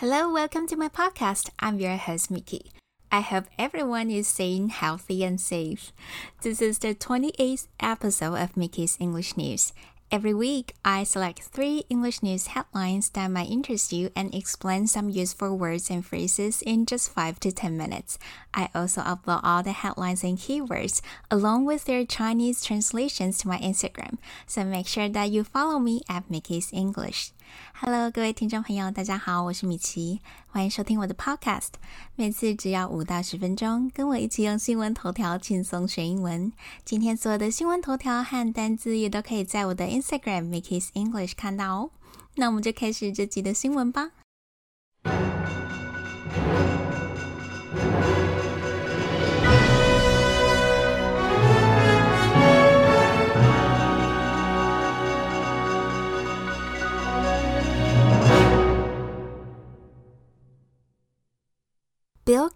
Hello, welcome to my podcast. I'm your host, Mickey. I hope everyone is staying healthy and safe. This is the 28th episode of Mickey's English News. Every week, I select three English news headlines that might interest you and explain some useful words and phrases in just 5 to 10 minutes. I also upload all the headlines and keywords along with their Chinese translations to my Instagram, so make sure that you follow me at Mickey's English. Hello，各位听众朋友，大家好，我是米奇，欢迎收听我的 Podcast。每次只要五到十分钟，跟我一起用新闻头条轻松学英文。今天所有的新闻头条和单字也都可以在我的 Instagram Mickey's English 看到哦。那我们就开始这集的新闻吧。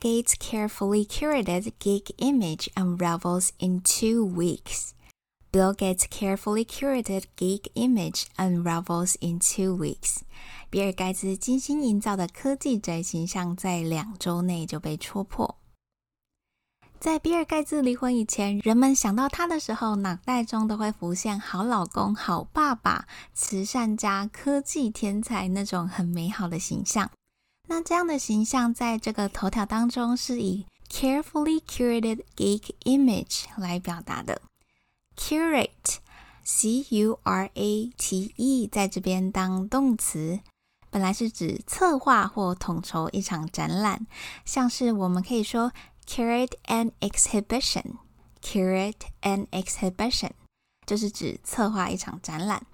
Gates' carefully curated geek image unravels in two weeks. Bill Gates' carefully curated geek image unravels in two weeks. 比尔盖茨精心营造的科技宅形象在两周内就被戳破。在比尔盖茨离婚以前，人们想到他的时候，脑袋中都会浮现好老公、好爸爸、慈善家、科技天才那种很美好的形象。那这样的形象在这个头条当中是以 carefully curated geek image 来表达的。curate，c u r a t e，在这边当动词，本来是指策划或统筹一场展览，像是我们可以说 curate an exhibition，curate an exhibition，就是指策划一场展览。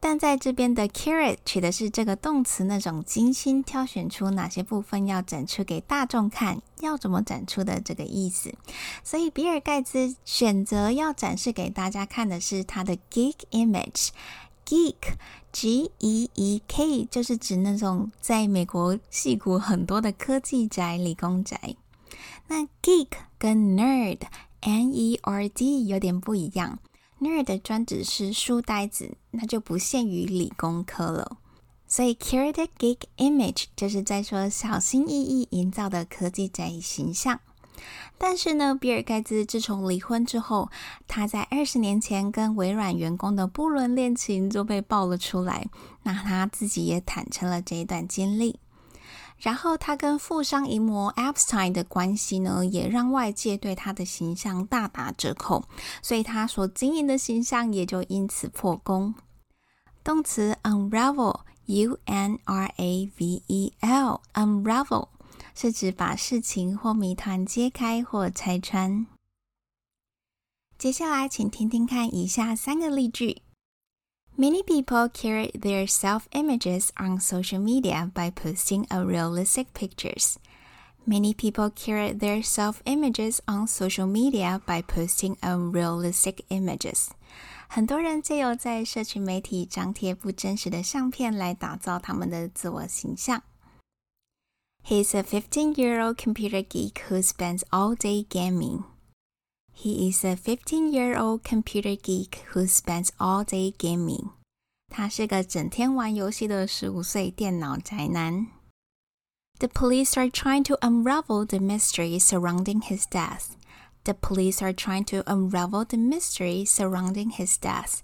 但在这边的 curate 取的是这个动词那种精心挑选出哪些部分要展出给大众看，要怎么展出的这个意思。所以比尔盖茨选择要展示给大家看的是他的 geek image。geek，g e e k，就是指那种在美国戏骨很多的科技宅、理工宅。那 geek 跟 nerd，n e r d 有点不一样。Nerd 专指是书呆子，那就不限于理工科了。所以，curated geek image 就是在说小心翼翼营造的科技宅形象。但是呢，比尔盖茨自从离婚之后，他在二十年前跟微软员工的不伦恋情就被爆了出来。那他自己也坦诚了这一段经历。然后他跟富商淫魔 Epstein 的关系呢，也让外界对他的形象大打折扣，所以他所经营的形象也就因此破功。动词 unravel，u n r a v e l，unravel 是指把事情或谜团揭开或拆穿。接下来，请听听看以下三个例句。Many people curate their self images on social media by posting unrealistic pictures. Many people curate their self images on social media by posting unrealistic images. 很多人借由在社群媒体张贴不真实的相片来打造他们的自我形象。He's a 15-year-old computer geek who spends all day gaming. He is a 15-year-old computer geek who spends all day gaming. 他是个整天玩游戏的十五岁电脑宅男。The police are trying to unravel the mystery surrounding his death. The police are trying to unravel the mystery surrounding his death.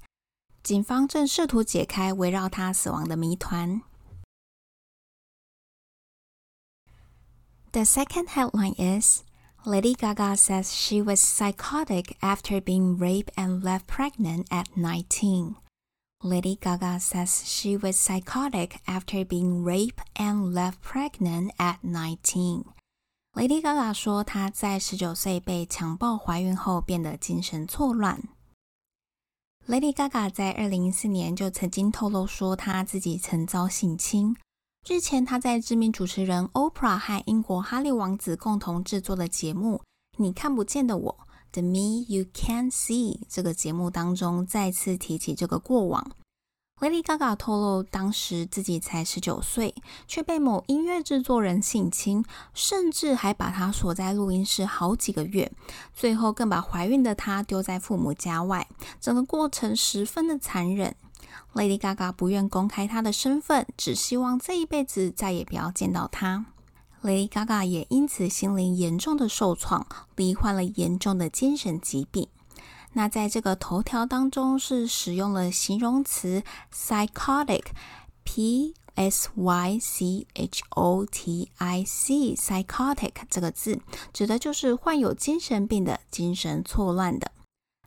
警方正试图解开围绕他死亡的谜团。The second headline is Lady Gaga says she was psychotic after being raped and left pregnant at 19. Lady Gaga says she was psychotic after being raped and left pregnant at 19. Lady Gaga 说她在十九岁被强暴怀孕后变得精神错乱。Lady Gaga 在二零一四年就曾经透露说她自己曾遭性侵。 日前，他在知名主持人 Oprah 和英国哈利王子共同制作的节目《你看不见的我》The Me You Can't See 这个节目当中，再次提起这个过往。Lady Gaga 透露，当时自己才十九岁，却被某音乐制作人性侵，甚至还把她锁在录音室好几个月，最后更把怀孕的她丢在父母家外，整个过程十分的残忍。Lady Gaga 不愿公开她的身份，只希望这一辈子再也不要见到他。Lady Gaga 也因此心灵严重的受创，罹患了严重的精神疾病。那在这个头条当中是使用了形容词 psychotic，p s y c h o t i c，psychotic 这个字指的就是患有精神病的、精神错乱的。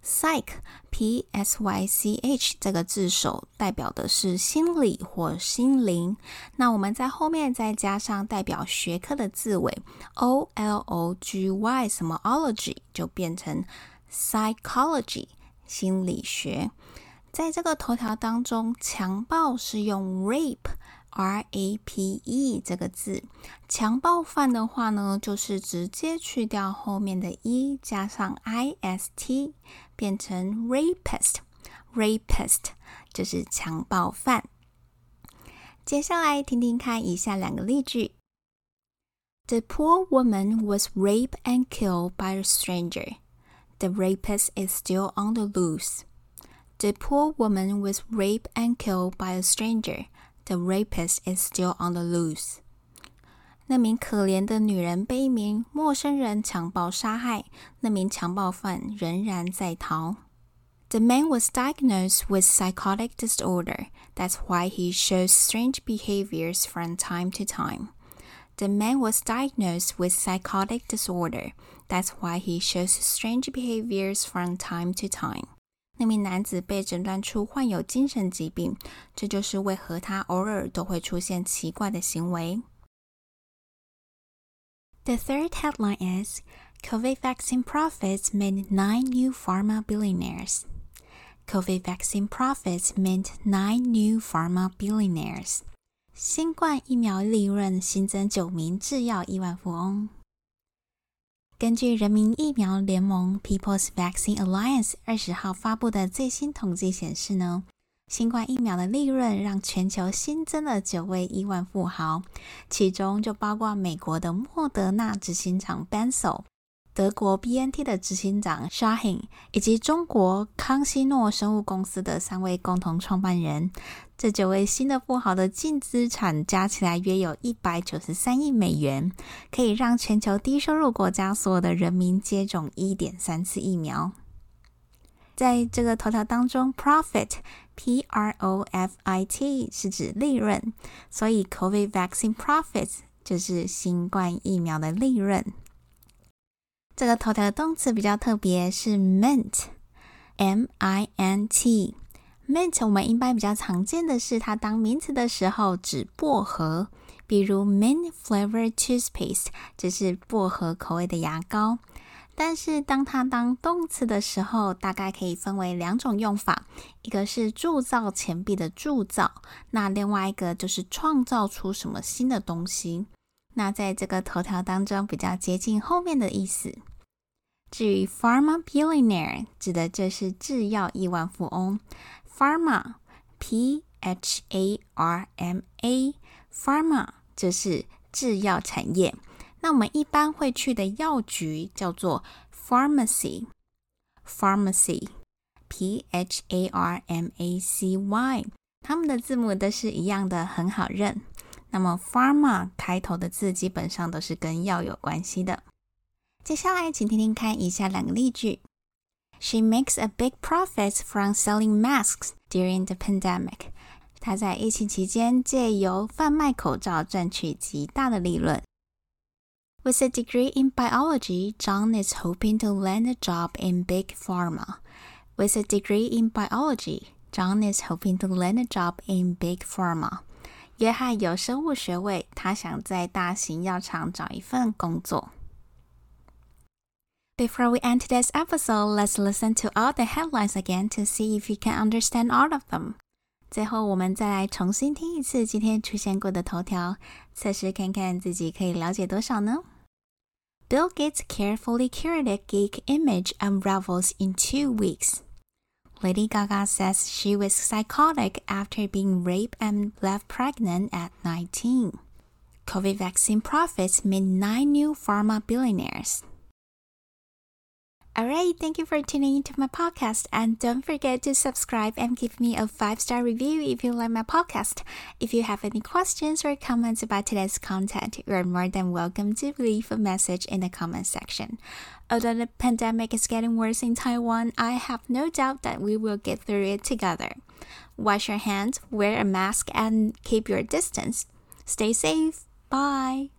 Psych，p s y c h 这个字首代表的是心理或心灵。那我们在后面再加上代表学科的字尾 o l o g y，什么 ology 就变成 psychology 心理学。在这个头条当中，强暴是用 rape。R A P E 这个字，强暴犯的话呢，就是直接去掉后面的 e，加上 I S T，变成 rapist。rapist 就是强暴犯。接下来听听看以下两个例句：The poor woman was raped and killed by a stranger. The rapist is still on the loose. The poor woman was raped and killed by a stranger. The rapist is still on the loose。那名可怜的女人被一名陌生人强暴杀害，那名强暴犯仍然在逃。The man was diagnosed with psychotic disorder. That's why he shows strange behaviors from time to time. The man was diagnosed with psychotic disorder. That's why he shows strange behaviors from time to time. 那名男子被诊断出患有精神疾病，这就是为何他偶尔都会出现奇怪的行为。The third headline is COVID vaccine profits meant nine new pharma billionaires. COVID vaccine profits meant nine new pharma billionaires. 新冠疫苗利润新增九名制药亿万富翁。根据人民疫苗联盟 People's Vaccine Alliance 二十号发布的最新统计显示呢，新冠疫苗的利润让全球新增了九位亿万富豪，其中就包括美国的莫德纳执行长 Benzo。德国 BNT 的执行长 Shahin 以及中国康希诺生物公司的三位共同创办人，这九位新的富豪的净资产加起来约有一百九十三亿美元，可以让全球低收入国家所有的人民接种一点三次疫苗。在这个头条当中，profit P R O F I T 是指利润，所以 COVID vaccine profits 就是新冠疫苗的利润。这个头条的动词比较特别，是 mint，m i n t。mint 我们一般比较常见的是它当名词的时候指薄荷，比如 mint flavored toothpaste，这是薄荷口味的牙膏。但是当它当动词的时候，大概可以分为两种用法，一个是铸造钱币的铸造，那另外一个就是创造出什么新的东西。那在这个头条当中比较接近后面的意思。至于 pharma billionaire 指的就是制药亿万富翁，pharma p h a r m a pharma 就是制药产业。那我们一般会去的药局叫做 pharmacy，pharmacy p h a r m a c y，它们的字母都是一样的，很好认。那么 pharma 开头的字基本上都是跟药有关系的。接下来，请听听看以下两个例句：She makes a big profit from selling masks during the pandemic。她在疫情期间借由贩卖口罩赚取极大的利润。With a degree in biology, John is hoping to land a job in big pharma. With a degree in biology, John is hoping to land a job in big pharma. 约翰有生物学位，他想在大型药厂找一份工作。 Before we end today's episode, let's listen to all the headlines again to see if you can understand all of them. 最后，我们再来重新听一次今天出现过的头条，测试看看自己可以了解多少呢？Bill Gates carefully curated geek image unravels in two weeks. Lady Gaga says she was psychotic after being raped and left pregnant at 19. COVID vaccine profits mean nine new pharma billionaires. Alright, thank you for tuning into my podcast and don't forget to subscribe and give me a 5-star review if you like my podcast. If you have any questions or comments about today's content, you are more than welcome to leave a message in the comment section. Although the pandemic is getting worse in Taiwan, I have no doubt that we will get through it together. Wash your hands, wear a mask, and keep your distance. Stay safe. Bye.